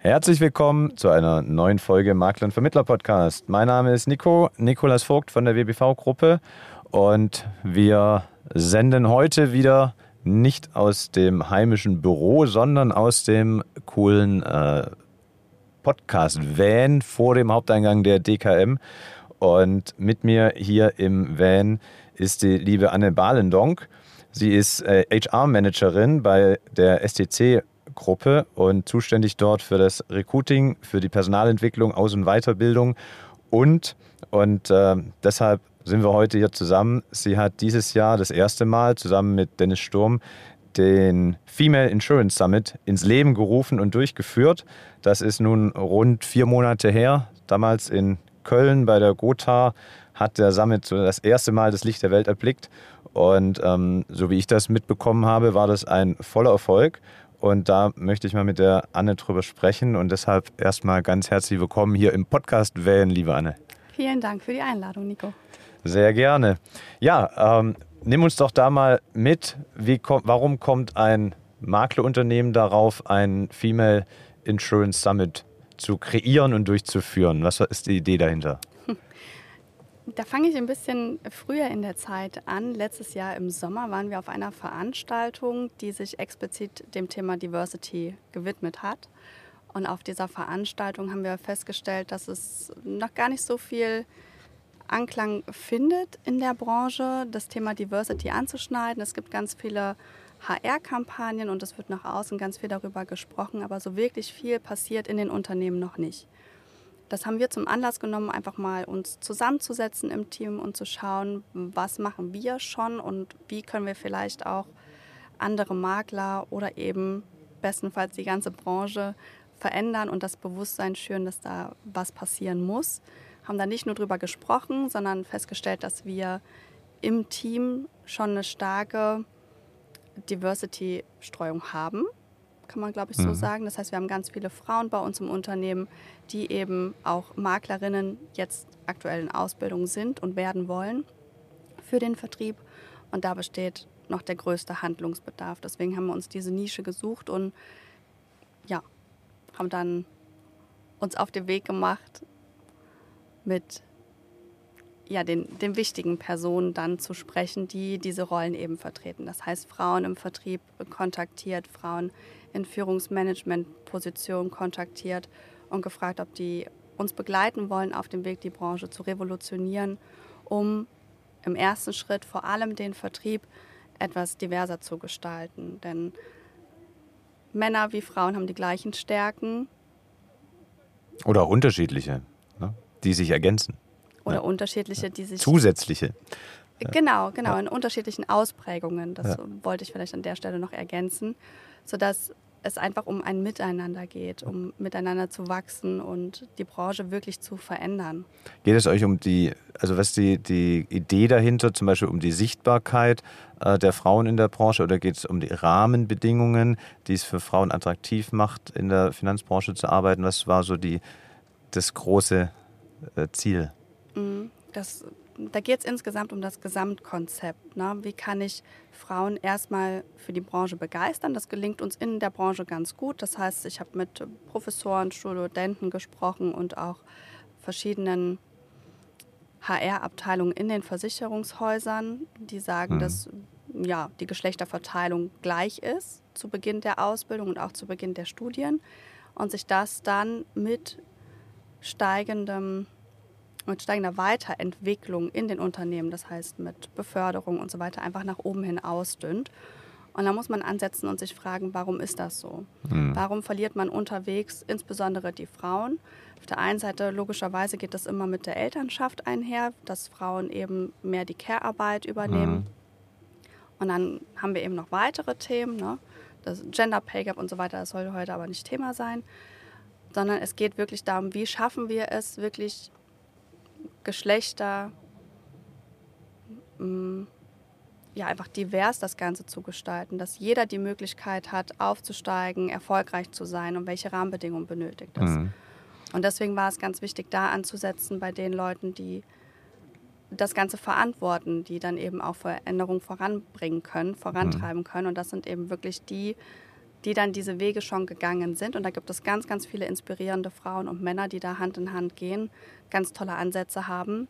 Herzlich willkommen zu einer neuen Folge Makler und Vermittler Podcast. Mein Name ist Nico, Nikolas Vogt von der WBV-Gruppe und wir senden heute wieder nicht aus dem heimischen Büro, sondern aus dem coolen äh, Podcast-Van vor dem Haupteingang der DKM. Und mit mir hier im Van ist die liebe Anne Balendonk. Sie ist äh, HR-Managerin bei der STC Gruppe und zuständig dort für das Recruiting, für die Personalentwicklung, Aus- und Weiterbildung und, und äh, deshalb sind wir heute hier zusammen. Sie hat dieses Jahr das erste Mal zusammen mit Dennis Sturm den Female Insurance Summit ins Leben gerufen und durchgeführt. Das ist nun rund vier Monate her. Damals in Köln bei der Gotha hat der Summit das erste Mal das Licht der Welt erblickt. Und ähm, so wie ich das mitbekommen habe, war das ein voller Erfolg. Und da möchte ich mal mit der Anne drüber sprechen. Und deshalb erstmal ganz herzlich willkommen hier im Podcast Wählen, liebe Anne. Vielen Dank für die Einladung, Nico. Sehr gerne. Ja, ähm, nimm uns doch da mal mit. Wie, warum kommt ein Maklerunternehmen darauf, ein Female Insurance Summit zu kreieren und durchzuführen? Was ist die Idee dahinter? Da fange ich ein bisschen früher in der Zeit an. Letztes Jahr im Sommer waren wir auf einer Veranstaltung, die sich explizit dem Thema Diversity gewidmet hat. Und auf dieser Veranstaltung haben wir festgestellt, dass es noch gar nicht so viel Anklang findet in der Branche, das Thema Diversity anzuschneiden. Es gibt ganz viele HR-Kampagnen und es wird nach außen ganz viel darüber gesprochen, aber so wirklich viel passiert in den Unternehmen noch nicht. Das haben wir zum Anlass genommen, einfach mal uns zusammenzusetzen im Team und zu schauen, was machen wir schon und wie können wir vielleicht auch andere Makler oder eben bestenfalls die ganze Branche verändern und das Bewusstsein schüren, dass da was passieren muss. Haben da nicht nur drüber gesprochen, sondern festgestellt, dass wir im Team schon eine starke Diversity-Streuung haben kann man glaube ich so mhm. sagen. Das heißt, wir haben ganz viele Frauen bei uns im Unternehmen, die eben auch Maklerinnen jetzt aktuell in Ausbildung sind und werden wollen für den Vertrieb. Und da besteht noch der größte Handlungsbedarf. Deswegen haben wir uns diese Nische gesucht und ja, haben dann uns auf den Weg gemacht, mit ja, den, den wichtigen Personen dann zu sprechen, die diese Rollen eben vertreten. Das heißt, Frauen im Vertrieb kontaktiert, Frauen in Führungsmanagement-Positionen kontaktiert und gefragt, ob die uns begleiten wollen auf dem Weg, die Branche zu revolutionieren, um im ersten Schritt vor allem den Vertrieb etwas diverser zu gestalten. Denn Männer wie Frauen haben die gleichen Stärken. Oder unterschiedliche, ne? die sich ergänzen. Oder ja. unterschiedliche, die sich. Zusätzliche. Genau, genau, in unterschiedlichen Ausprägungen. Das ja. wollte ich vielleicht an der Stelle noch ergänzen sodass es einfach um ein Miteinander geht, um miteinander zu wachsen und die Branche wirklich zu verändern. Geht es euch um die, also was ist die, die Idee dahinter, zum Beispiel um die Sichtbarkeit äh, der Frauen in der Branche oder geht es um die Rahmenbedingungen, die es für Frauen attraktiv macht, in der Finanzbranche zu arbeiten? Was war so die, das große äh, Ziel? Mhm. Das da geht es insgesamt um das Gesamtkonzept. Ne? Wie kann ich Frauen erstmal für die Branche begeistern? Das gelingt uns in der Branche ganz gut. Das heißt, ich habe mit Professoren, Studenten gesprochen und auch verschiedenen HR-Abteilungen in den Versicherungshäusern, die sagen, mhm. dass ja, die Geschlechterverteilung gleich ist zu Beginn der Ausbildung und auch zu Beginn der Studien und sich das dann mit steigendem mit steigender Weiterentwicklung in den Unternehmen, das heißt mit Beförderung und so weiter, einfach nach oben hin ausdünnt. Und da muss man ansetzen und sich fragen, warum ist das so? Mhm. Warum verliert man unterwegs insbesondere die Frauen? Auf der einen Seite logischerweise geht das immer mit der Elternschaft einher, dass Frauen eben mehr die Care-Arbeit übernehmen. Mhm. Und dann haben wir eben noch weitere Themen, ne? das Gender Pay Gap und so weiter, das soll heute aber nicht Thema sein, sondern es geht wirklich darum, wie schaffen wir es wirklich Geschlechter, mm, ja, einfach divers das Ganze zu gestalten, dass jeder die Möglichkeit hat, aufzusteigen, erfolgreich zu sein und welche Rahmenbedingungen benötigt es. Mhm. Und deswegen war es ganz wichtig, da anzusetzen bei den Leuten, die das Ganze verantworten, die dann eben auch Veränderungen voranbringen können, vorantreiben mhm. können. Und das sind eben wirklich die die dann diese Wege schon gegangen sind. Und da gibt es ganz, ganz viele inspirierende Frauen und Männer, die da Hand in Hand gehen, ganz tolle Ansätze haben.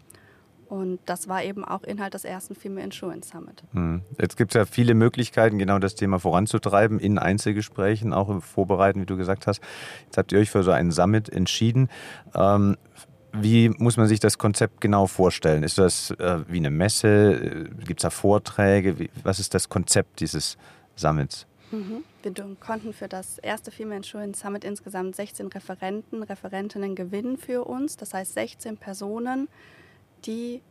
Und das war eben auch Inhalt des ersten Female Insurance Summit. Hm. Jetzt gibt es ja viele Möglichkeiten, genau das Thema voranzutreiben, in Einzelgesprächen, auch im Vorbereiten, wie du gesagt hast. Jetzt habt ihr euch für so einen Summit entschieden. Ähm, wie muss man sich das Konzept genau vorstellen? Ist das äh, wie eine Messe? Gibt es da Vorträge? Wie, was ist das Konzept dieses Summits? Mhm. Wir konnten für das erste Female Insurance Summit insgesamt 16 Referenten, Referentinnen gewinnen für uns. Das heißt 16 Personen, die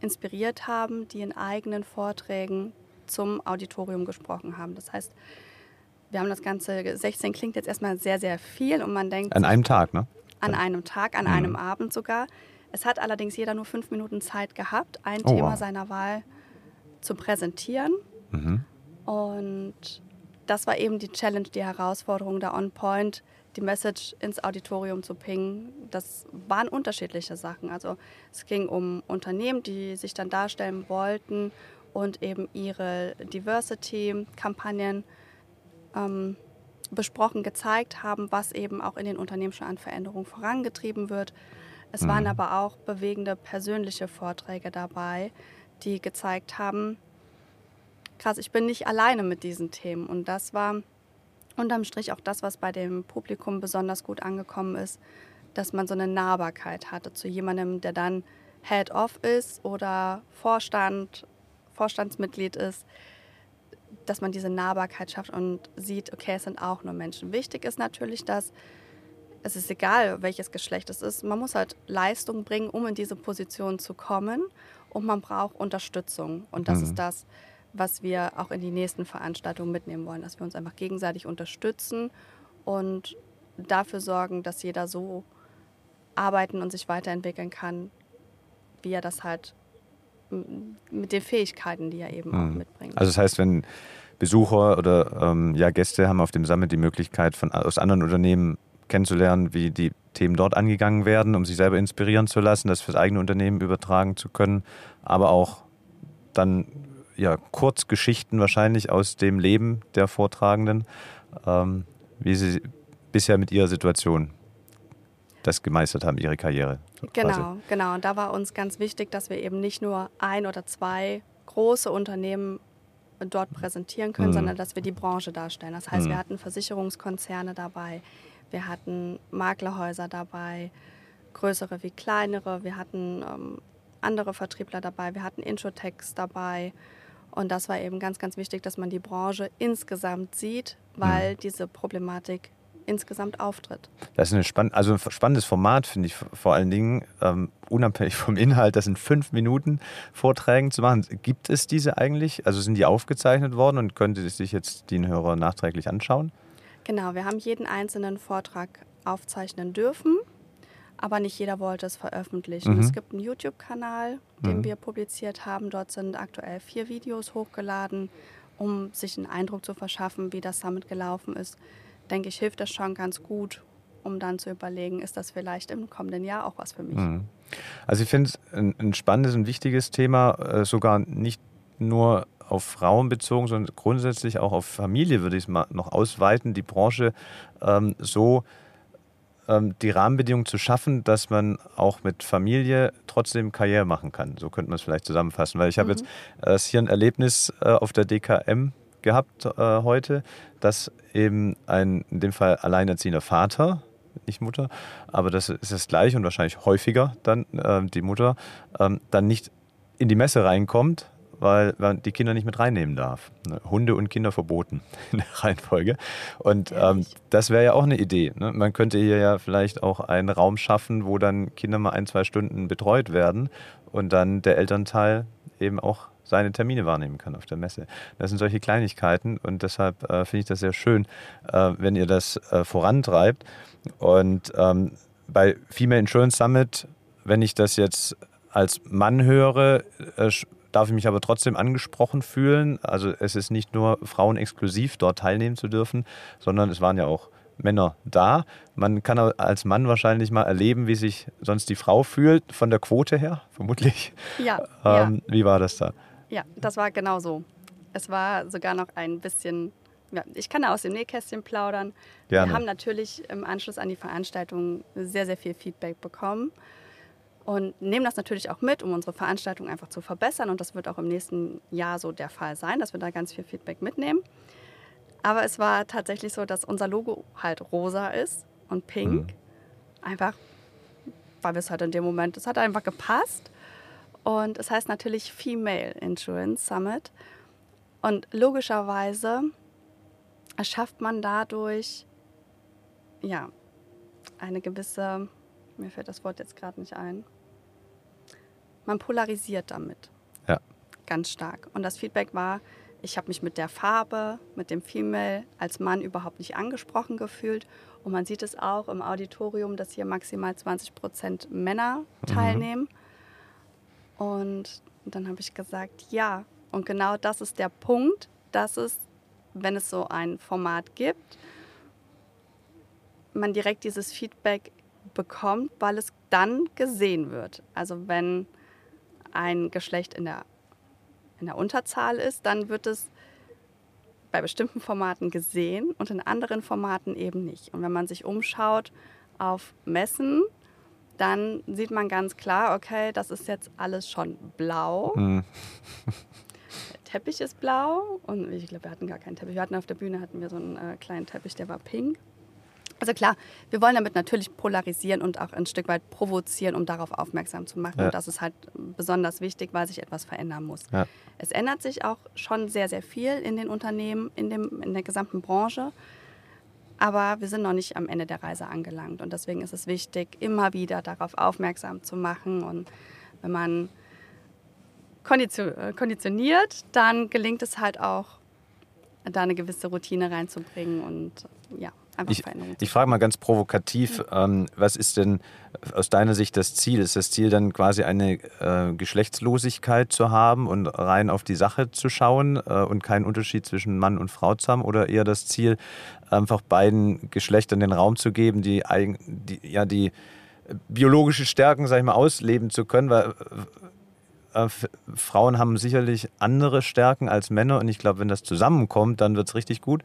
inspiriert haben, die in eigenen Vorträgen zum Auditorium gesprochen haben. Das heißt, wir haben das Ganze, 16 klingt jetzt erstmal sehr, sehr viel und man denkt. An einem Tag, ne? An einem Tag, an mhm. einem Abend sogar. Es hat allerdings jeder nur fünf Minuten Zeit gehabt, ein oh, Thema wow. seiner Wahl zu präsentieren. Mhm. Und das war eben die Challenge, die Herausforderung da on point, die Message ins Auditorium zu pingen. Das waren unterschiedliche Sachen. Also es ging um Unternehmen, die sich dann darstellen wollten und eben ihre Diversity-Kampagnen ähm, besprochen, gezeigt haben, was eben auch in den Unternehmen schon an Veränderungen vorangetrieben wird. Es mhm. waren aber auch bewegende persönliche Vorträge dabei, die gezeigt haben, krass, ich bin nicht alleine mit diesen Themen. Und das war unterm Strich auch das, was bei dem Publikum besonders gut angekommen ist, dass man so eine Nahbarkeit hatte zu jemandem, der dann Head-Off ist oder Vorstand, Vorstandsmitglied ist, dass man diese Nahbarkeit schafft und sieht, okay, es sind auch nur Menschen. Wichtig ist natürlich, dass es ist egal, welches Geschlecht es ist, man muss halt Leistung bringen, um in diese Position zu kommen und man braucht Unterstützung. Und das mhm. ist das, was wir auch in die nächsten Veranstaltungen mitnehmen wollen, dass wir uns einfach gegenseitig unterstützen und dafür sorgen, dass jeder so arbeiten und sich weiterentwickeln kann, wie er das halt mit den Fähigkeiten, die er eben mhm. auch mitbringt. Also das heißt, wenn Besucher oder ähm, ja, Gäste haben auf dem Summit die Möglichkeit, von, aus anderen Unternehmen kennenzulernen, wie die Themen dort angegangen werden, um sich selber inspirieren zu lassen, das fürs eigene Unternehmen übertragen zu können, aber auch dann ja, Kurzgeschichten wahrscheinlich aus dem Leben der Vortragenden, ähm, wie sie bisher mit ihrer Situation das gemeistert haben, ihre Karriere. Genau, quasi. genau. Und da war uns ganz wichtig, dass wir eben nicht nur ein oder zwei große Unternehmen dort präsentieren können, mhm. sondern dass wir die Branche darstellen. Das heißt, mhm. wir hatten Versicherungskonzerne dabei, wir hatten Maklerhäuser dabei, größere wie kleinere, wir hatten ähm, andere Vertriebler dabei, wir hatten Introtechs dabei und das war eben ganz, ganz wichtig, dass man die Branche insgesamt sieht, weil mhm. diese Problematik insgesamt auftritt. Das ist spann also ein spannendes Format, finde ich vor allen Dingen, ähm, unabhängig vom Inhalt, das in fünf Minuten Vorträgen zu machen. Gibt es diese eigentlich? Also sind die aufgezeichnet worden und könnte sich jetzt die Hörer nachträglich anschauen? Genau, wir haben jeden einzelnen Vortrag aufzeichnen dürfen aber nicht jeder wollte es veröffentlichen. Mhm. Es gibt einen YouTube-Kanal, den mhm. wir publiziert haben. Dort sind aktuell vier Videos hochgeladen, um sich einen Eindruck zu verschaffen, wie das Summit gelaufen ist. Denke ich, hilft das schon ganz gut, um dann zu überlegen, ist das vielleicht im kommenden Jahr auch was für mich. Mhm. Also ich finde es ein, ein, spannendes und wichtiges Thema, äh, sogar nicht nur auf Frauen bezogen, sondern grundsätzlich auch auf Familie würde ich es mal noch ausweiten, die Branche ähm, so die Rahmenbedingungen zu schaffen, dass man auch mit Familie trotzdem Karriere machen kann. So könnte man es vielleicht zusammenfassen. Weil ich habe mhm. jetzt äh, hier ein Erlebnis äh, auf der DKM gehabt äh, heute, dass eben ein, in dem Fall alleinerziehender Vater, nicht Mutter, aber das ist das gleiche und wahrscheinlich häufiger dann äh, die Mutter, ähm, dann nicht in die Messe reinkommt, weil man die Kinder nicht mit reinnehmen darf. Ne? Hunde und Kinder verboten in der Reihenfolge. Und ähm, das wäre ja auch eine Idee. Ne? Man könnte hier ja vielleicht auch einen Raum schaffen, wo dann Kinder mal ein, zwei Stunden betreut werden und dann der Elternteil eben auch seine Termine wahrnehmen kann auf der Messe. Das sind solche Kleinigkeiten und deshalb äh, finde ich das sehr schön, äh, wenn ihr das äh, vorantreibt. Und ähm, bei Female Insurance Summit, wenn ich das jetzt als Mann höre, äh, darf ich mich aber trotzdem angesprochen fühlen. Also es ist nicht nur Frauen exklusiv dort teilnehmen zu dürfen, sondern es waren ja auch Männer da. Man kann als Mann wahrscheinlich mal erleben, wie sich sonst die Frau fühlt, von der Quote her, vermutlich. Ja. ähm, ja. Wie war das da? Ja, das war genau so. Es war sogar noch ein bisschen ja, ich kann da aus dem Nähkästchen plaudern. Gerne. Wir haben natürlich im Anschluss an die Veranstaltung sehr, sehr viel Feedback bekommen und nehmen das natürlich auch mit, um unsere Veranstaltung einfach zu verbessern. Und das wird auch im nächsten Jahr so der Fall sein, dass wir da ganz viel Feedback mitnehmen. Aber es war tatsächlich so, dass unser Logo halt rosa ist und pink. Mhm. Einfach, weil wir es halt in dem Moment, es hat einfach gepasst. Und es heißt natürlich Female Insurance Summit. Und logischerweise erschafft man dadurch ja eine gewisse, mir fällt das Wort jetzt gerade nicht ein, man polarisiert damit. Ja. Ganz stark. Und das Feedback war, ich habe mich mit der Farbe, mit dem Female als Mann überhaupt nicht angesprochen gefühlt. Und man sieht es auch im Auditorium, dass hier maximal 20 Prozent Männer mhm. teilnehmen. Mhm. Und dann habe ich gesagt, ja. Und genau das ist der Punkt, dass es, wenn es so ein Format gibt, man direkt dieses Feedback bekommt, weil es dann gesehen wird. Also wenn ein Geschlecht in der, in der Unterzahl ist, dann wird es bei bestimmten Formaten gesehen und in anderen Formaten eben nicht. Und wenn man sich umschaut auf Messen, dann sieht man ganz klar, okay, das ist jetzt alles schon blau. Mhm. Der Teppich ist blau und ich glaube, wir hatten gar keinen Teppich. Wir hatten auf der Bühne hatten wir so einen äh, kleinen Teppich, der war pink. Also klar, wir wollen damit natürlich polarisieren und auch ein Stück weit provozieren, um darauf aufmerksam zu machen. Ja. Und das ist halt besonders wichtig, weil sich etwas verändern muss. Ja. Es ändert sich auch schon sehr, sehr viel in den Unternehmen, in, dem, in der gesamten Branche. Aber wir sind noch nicht am Ende der Reise angelangt. Und deswegen ist es wichtig, immer wieder darauf aufmerksam zu machen. Und wenn man äh, konditioniert, dann gelingt es halt auch, da eine gewisse Routine reinzubringen und ja einfach ich, Veränderungen. Ich frage mal ganz provokativ, mhm. ähm, was ist denn aus deiner Sicht das Ziel? Ist das Ziel dann quasi eine äh, Geschlechtslosigkeit zu haben und rein auf die Sache zu schauen äh, und keinen Unterschied zwischen Mann und Frau zu haben? Oder eher das Ziel, einfach beiden Geschlechtern den Raum zu geben, die, die ja, die biologische Stärken, sag ich mal, ausleben zu können? Weil äh, Frauen haben sicherlich andere Stärken als Männer und ich glaube, wenn das zusammenkommt, dann wird es richtig gut.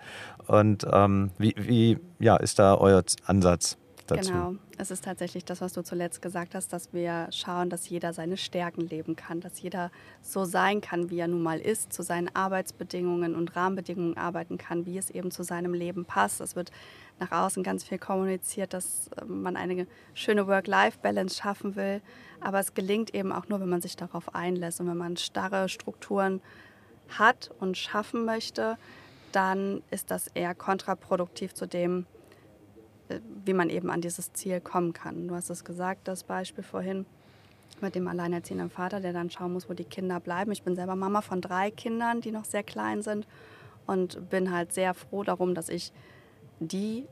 Und ähm, wie, wie ja, ist da euer Ansatz? Dazu? Genau, es ist tatsächlich das, was du zuletzt gesagt hast, dass wir schauen, dass jeder seine Stärken leben kann, dass jeder so sein kann, wie er nun mal ist, zu seinen Arbeitsbedingungen und Rahmenbedingungen arbeiten kann, wie es eben zu seinem Leben passt. Es wird nach außen ganz viel kommuniziert, dass äh, man eine schöne Work-Life-Balance schaffen will. Aber es gelingt eben auch nur, wenn man sich darauf einlässt und wenn man starre Strukturen hat und schaffen möchte, dann ist das eher kontraproduktiv zu dem, äh, wie man eben an dieses Ziel kommen kann. Du hast es gesagt, das Beispiel vorhin mit dem alleinerziehenden Vater, der dann schauen muss, wo die Kinder bleiben. Ich bin selber Mama von drei Kindern, die noch sehr klein sind und bin halt sehr froh darum, dass ich die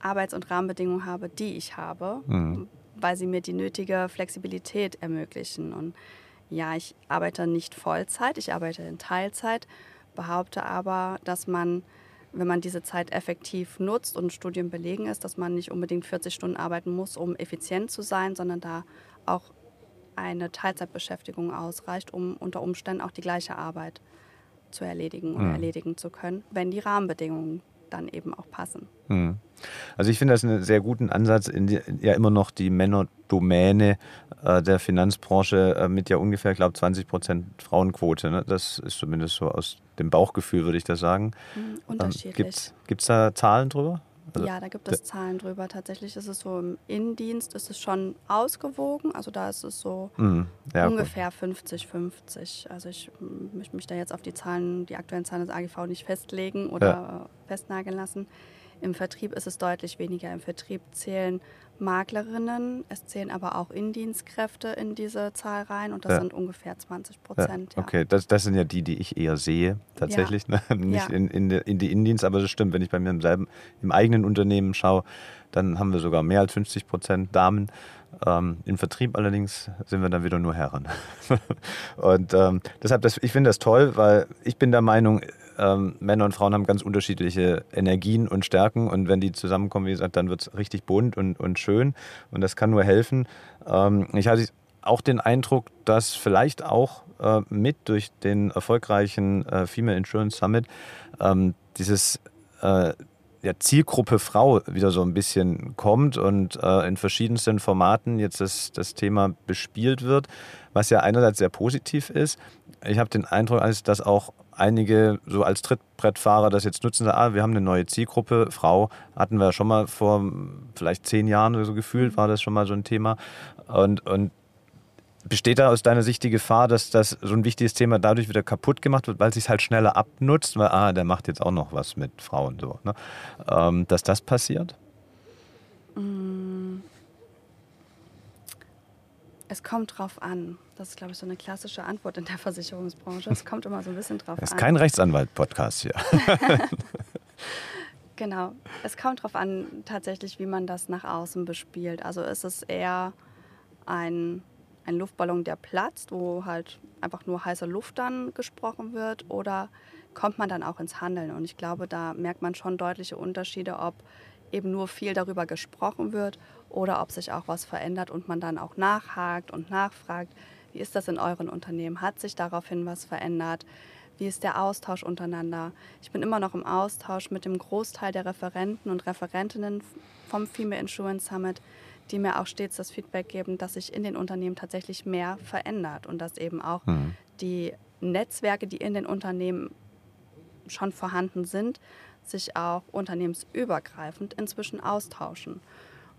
Arbeits- und Rahmenbedingungen habe, die ich habe, mhm. Weil sie mir die nötige Flexibilität ermöglichen. Und ja, ich arbeite nicht Vollzeit, ich arbeite in Teilzeit, behaupte aber, dass man, wenn man diese Zeit effektiv nutzt und Studien belegen ist, dass man nicht unbedingt 40 Stunden arbeiten muss, um effizient zu sein, sondern da auch eine Teilzeitbeschäftigung ausreicht, um unter Umständen auch die gleiche Arbeit zu erledigen und mhm. erledigen zu können, wenn die Rahmenbedingungen dann eben auch passen. Hm. Also ich finde das einen sehr guten Ansatz, in die, ja immer noch die Männerdomäne äh, der Finanzbranche äh, mit ja ungefähr, ich glaube, 20 Prozent Frauenquote. Ne? Das ist zumindest so aus dem Bauchgefühl, würde ich das sagen. Hm, unterschiedlich. Ähm, Gibt es da Zahlen drüber? Also ja, da gibt es Zahlen drüber. Tatsächlich ist es so im Innendienst ist es schon ausgewogen. Also da ist es so mhm. ja, ungefähr 50-50. Also ich möchte mich da jetzt auf die Zahlen, die aktuellen Zahlen des AGV nicht festlegen oder ja. festnageln lassen. Im Vertrieb ist es deutlich weniger. Im Vertrieb zählen Maklerinnen, es zählen aber auch Indienstkräfte in diese Zahl rein und das ja. sind ungefähr 20 Prozent. Ja, okay, das, das sind ja die, die ich eher sehe, tatsächlich. Ja. Ne? Nicht in, in, die, in die Indiens, aber das stimmt, wenn ich bei mir im, selben, im eigenen Unternehmen schaue, dann haben wir sogar mehr als 50 Prozent Damen. Ähm, Im Vertrieb allerdings sind wir dann wieder nur Herren. und ähm, deshalb, das, ich finde das toll, weil ich bin der Meinung, ähm, Männer und Frauen haben ganz unterschiedliche Energien und Stärken und wenn die zusammenkommen, wie gesagt, dann wird es richtig bunt und, und schön und das kann nur helfen. Ähm, ich hatte auch den Eindruck, dass vielleicht auch äh, mit durch den erfolgreichen äh, Female Insurance Summit ähm, dieses äh, ja, Zielgruppe Frau wieder so ein bisschen kommt und äh, in verschiedensten Formaten jetzt das, das Thema bespielt wird, was ja einerseits sehr positiv ist. Ich habe den Eindruck, dass auch einige so als Trittbrettfahrer das jetzt nutzen, ah, wir haben eine neue Zielgruppe, Frau hatten wir schon mal vor vielleicht zehn Jahren oder so gefühlt, war das schon mal so ein Thema. Und, und Besteht da aus deiner Sicht die Gefahr, dass das so ein wichtiges Thema dadurch wieder kaputt gemacht wird, weil es sich halt schneller abnutzt, weil, ah, der macht jetzt auch noch was mit Frauen so, ne? ähm, dass das passiert? Mm. Es kommt drauf an. Das ist, glaube ich, so eine klassische Antwort in der Versicherungsbranche. Es kommt immer so ein bisschen drauf an. Das ist kein Rechtsanwalt-Podcast hier. genau. Es kommt drauf an, tatsächlich, wie man das nach außen bespielt. Also ist es eher ein ein Luftballon, der platzt, wo halt einfach nur heiße Luft dann gesprochen wird oder kommt man dann auch ins Handeln? Und ich glaube, da merkt man schon deutliche Unterschiede, ob eben nur viel darüber gesprochen wird oder ob sich auch was verändert und man dann auch nachhakt und nachfragt, wie ist das in euren Unternehmen? Hat sich daraufhin was verändert? Wie ist der Austausch untereinander? Ich bin immer noch im Austausch mit dem Großteil der Referenten und Referentinnen vom Female Insurance Summit, die mir auch stets das Feedback geben, dass sich in den Unternehmen tatsächlich mehr verändert und dass eben auch mhm. die Netzwerke, die in den Unternehmen schon vorhanden sind, sich auch unternehmensübergreifend inzwischen austauschen.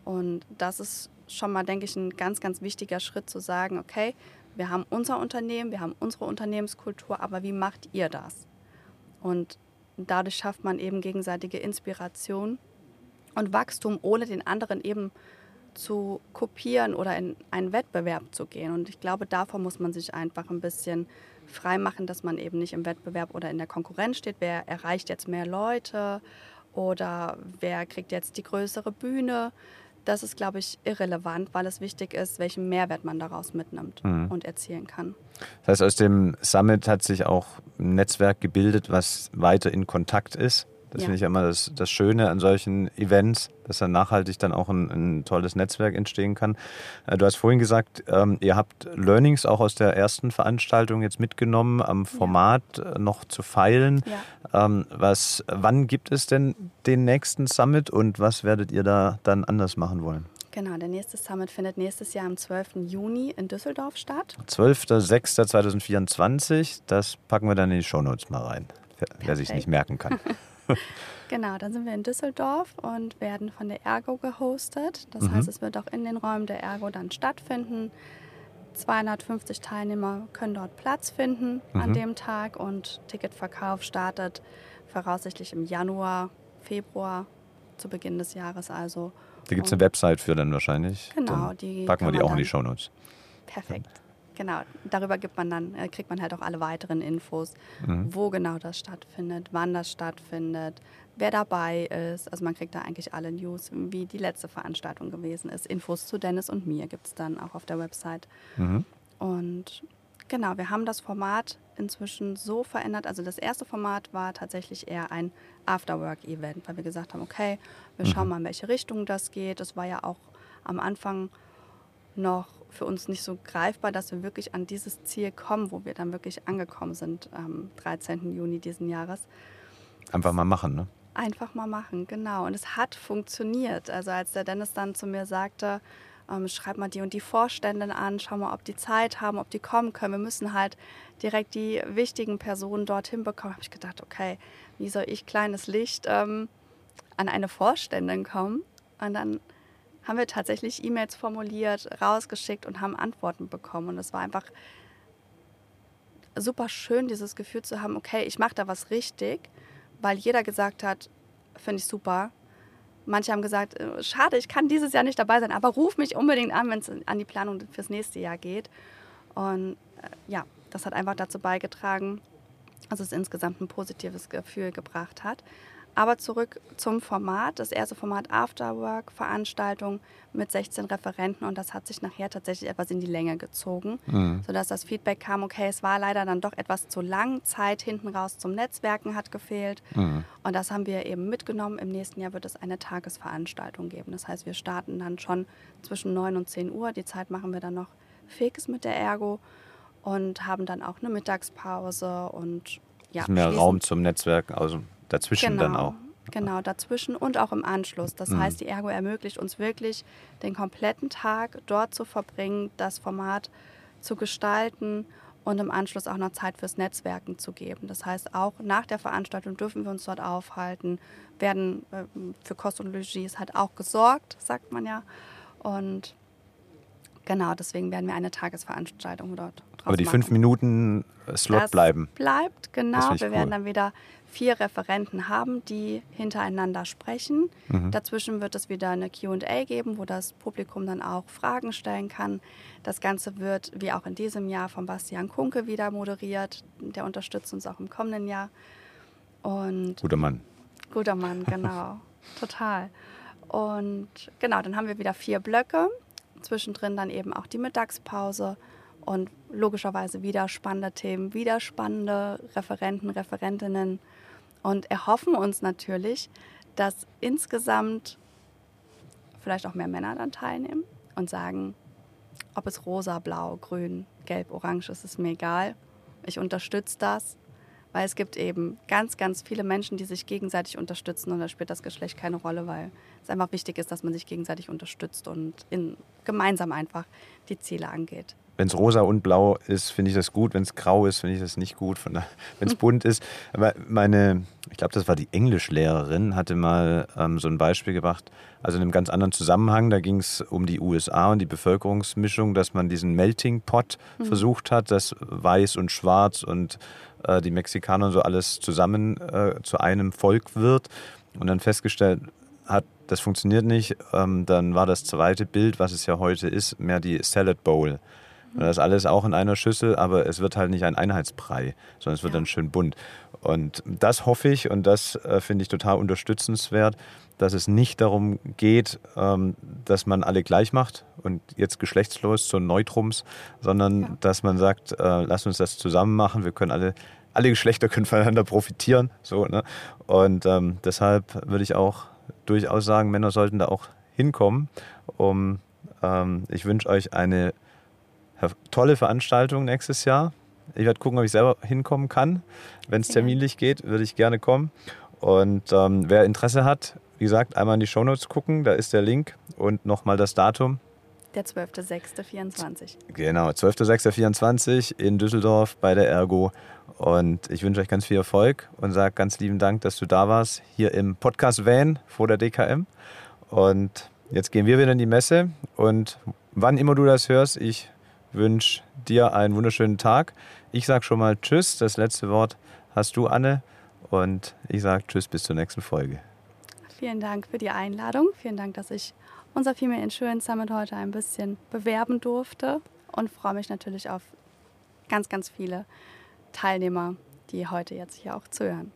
Und das ist schon mal, denke ich, ein ganz, ganz wichtiger Schritt zu sagen, okay, wir haben unser Unternehmen, wir haben unsere Unternehmenskultur, aber wie macht ihr das? Und dadurch schafft man eben gegenseitige Inspiration und Wachstum, ohne den anderen eben zu kopieren oder in einen Wettbewerb zu gehen. Und ich glaube, davor muss man sich einfach ein bisschen frei machen, dass man eben nicht im Wettbewerb oder in der Konkurrenz steht. Wer erreicht jetzt mehr Leute oder wer kriegt jetzt die größere Bühne? Das ist, glaube ich, irrelevant, weil es wichtig ist, welchen Mehrwert man daraus mitnimmt mhm. und erzielen kann. Das heißt, aus dem Summit hat sich auch ein Netzwerk gebildet, was weiter in Kontakt ist das ja. finde ich immer das, das Schöne an solchen Events, dass dann nachhaltig dann auch ein, ein tolles Netzwerk entstehen kann. Äh, du hast vorhin gesagt, ähm, ihr habt Learnings auch aus der ersten Veranstaltung jetzt mitgenommen, am Format ja. Äh, noch zu feilen. Ja. Ähm, was, wann gibt es denn den nächsten Summit und was werdet ihr da dann anders machen wollen? Genau, der nächste Summit findet nächstes Jahr am 12. Juni in Düsseldorf statt. 12.06.2024, das packen wir dann in die Shownotes mal rein, wer, wer sich nicht merken kann. genau, dann sind wir in Düsseldorf und werden von der Ergo gehostet. Das mhm. heißt, es wird auch in den Räumen der Ergo dann stattfinden. 250 Teilnehmer können dort Platz finden mhm. an dem Tag und Ticketverkauf startet voraussichtlich im Januar, Februar zu Beginn des Jahres also. Da gibt es eine Website für dann wahrscheinlich. Genau, die packen wir die auch in die Shownotes. Perfekt. Genau, darüber gibt man dann, äh, kriegt man halt auch alle weiteren Infos, mhm. wo genau das stattfindet, wann das stattfindet, wer dabei ist. Also man kriegt da eigentlich alle News, wie die letzte Veranstaltung gewesen ist. Infos zu Dennis und mir gibt es dann auch auf der Website. Mhm. Und genau, wir haben das Format inzwischen so verändert. Also das erste Format war tatsächlich eher ein Afterwork-Event, weil wir gesagt haben, okay, wir schauen mhm. mal, in welche Richtung das geht. Das war ja auch am Anfang noch für uns nicht so greifbar, dass wir wirklich an dieses Ziel kommen, wo wir dann wirklich angekommen sind am 13. Juni diesen Jahres. Einfach mal machen, ne? Einfach mal machen, genau. Und es hat funktioniert. Also als der Dennis dann zu mir sagte, ähm, schreib mal die und die Vorstände an, schau mal, ob die Zeit haben, ob die kommen können. Wir müssen halt direkt die wichtigen Personen dorthin bekommen. Habe ich gedacht, okay, wie soll ich kleines Licht ähm, an eine Vorständin kommen? Und dann haben wir tatsächlich E-Mails formuliert, rausgeschickt und haben Antworten bekommen. Und es war einfach super schön, dieses Gefühl zu haben, okay, ich mache da was richtig, weil jeder gesagt hat, finde ich super. Manche haben gesagt, äh, schade, ich kann dieses Jahr nicht dabei sein, aber ruf mich unbedingt an, wenn es an die Planung fürs nächste Jahr geht. Und äh, ja, das hat einfach dazu beigetragen, dass es insgesamt ein positives Gefühl gebracht hat. Aber zurück zum Format. Das erste Format Afterwork, Veranstaltung mit 16 Referenten und das hat sich nachher tatsächlich etwas in die Länge gezogen, mhm. sodass das Feedback kam, okay, es war leider dann doch etwas zu lang, Zeit hinten raus zum Netzwerken hat gefehlt mhm. und das haben wir eben mitgenommen. Im nächsten Jahr wird es eine Tagesveranstaltung geben. Das heißt, wir starten dann schon zwischen 9 und 10 Uhr. Die Zeit machen wir dann noch fähig mit der Ergo und haben dann auch eine Mittagspause und ja, mehr Raum zum Netzwerken, also dazwischen genau, dann auch. Genau, dazwischen und auch im Anschluss. Das mhm. heißt, die Ergo ermöglicht uns wirklich, den kompletten Tag dort zu verbringen, das Format zu gestalten und im Anschluss auch noch Zeit fürs Netzwerken zu geben. Das heißt, auch nach der Veranstaltung dürfen wir uns dort aufhalten, werden äh, für Kost und Logis halt auch gesorgt, sagt man ja. Und genau, deswegen werden wir eine Tagesveranstaltung dort. Aber die machen. fünf Minuten Slot das bleiben. Bleibt, genau. Wir cool. werden dann wieder vier Referenten haben, die hintereinander sprechen. Mhm. Dazwischen wird es wieder eine QA geben, wo das Publikum dann auch Fragen stellen kann. Das Ganze wird, wie auch in diesem Jahr, von Bastian Kunke wieder moderiert. Der unterstützt uns auch im kommenden Jahr. Und guter Mann. Guter Mann, genau. Total. Und genau, dann haben wir wieder vier Blöcke. Zwischendrin dann eben auch die Mittagspause und logischerweise wieder spannende Themen, wieder spannende Referenten, Referentinnen und erhoffen uns natürlich, dass insgesamt vielleicht auch mehr Männer dann teilnehmen und sagen, ob es rosa, blau, grün, gelb, orange ist, ist mir egal. Ich unterstütze das, weil es gibt eben ganz, ganz viele Menschen, die sich gegenseitig unterstützen und da spielt das Geschlecht keine Rolle, weil es einfach wichtig ist, dass man sich gegenseitig unterstützt und in, gemeinsam einfach die Ziele angeht wenn es rosa und blau ist, finde ich das gut. Wenn es grau ist, finde ich das nicht gut. Wenn es bunt ist. Aber meine, ich glaube, das war die Englischlehrerin, hatte mal ähm, so ein Beispiel gebracht. Also in einem ganz anderen Zusammenhang. Da ging es um die USA und die Bevölkerungsmischung, dass man diesen Melting Pot mhm. versucht hat, dass weiß und schwarz und äh, die Mexikaner und so alles zusammen äh, zu einem Volk wird. Und dann festgestellt hat, das funktioniert nicht. Ähm, dann war das zweite Bild, was es ja heute ist, mehr die Salad Bowl. Das ist alles auch in einer Schüssel, aber es wird halt nicht ein Einheitsbrei, sondern es wird ja. dann schön bunt. Und das hoffe ich und das äh, finde ich total unterstützenswert, dass es nicht darum geht, ähm, dass man alle gleich macht und jetzt geschlechtslos so Neutrums, sondern ja. dass man sagt, äh, lass uns das zusammen machen, wir können alle alle Geschlechter können voneinander profitieren. So, ne? Und ähm, deshalb würde ich auch durchaus sagen, Männer sollten da auch hinkommen. Um, ähm, ich wünsche euch eine tolle Veranstaltung nächstes Jahr. Ich werde gucken, ob ich selber hinkommen kann. Wenn es terminlich geht, würde ich gerne kommen. Und ähm, wer Interesse hat, wie gesagt, einmal in die Shownotes gucken, da ist der Link und nochmal das Datum. Der 12.06.24. Genau, 12.06.24 in Düsseldorf bei der Ergo. Und ich wünsche euch ganz viel Erfolg und sage ganz lieben Dank, dass du da warst, hier im Podcast Van vor der DKM. Und jetzt gehen wir wieder in die Messe. Und wann immer du das hörst, ich wünsche dir einen wunderschönen Tag. Ich sage schon mal Tschüss. Das letzte Wort hast du, Anne. Und ich sage Tschüss bis zur nächsten Folge. Vielen Dank für die Einladung. Vielen Dank, dass ich unser Female Insurance Summit heute ein bisschen bewerben durfte und freue mich natürlich auf ganz, ganz viele Teilnehmer, die heute jetzt hier auch zuhören.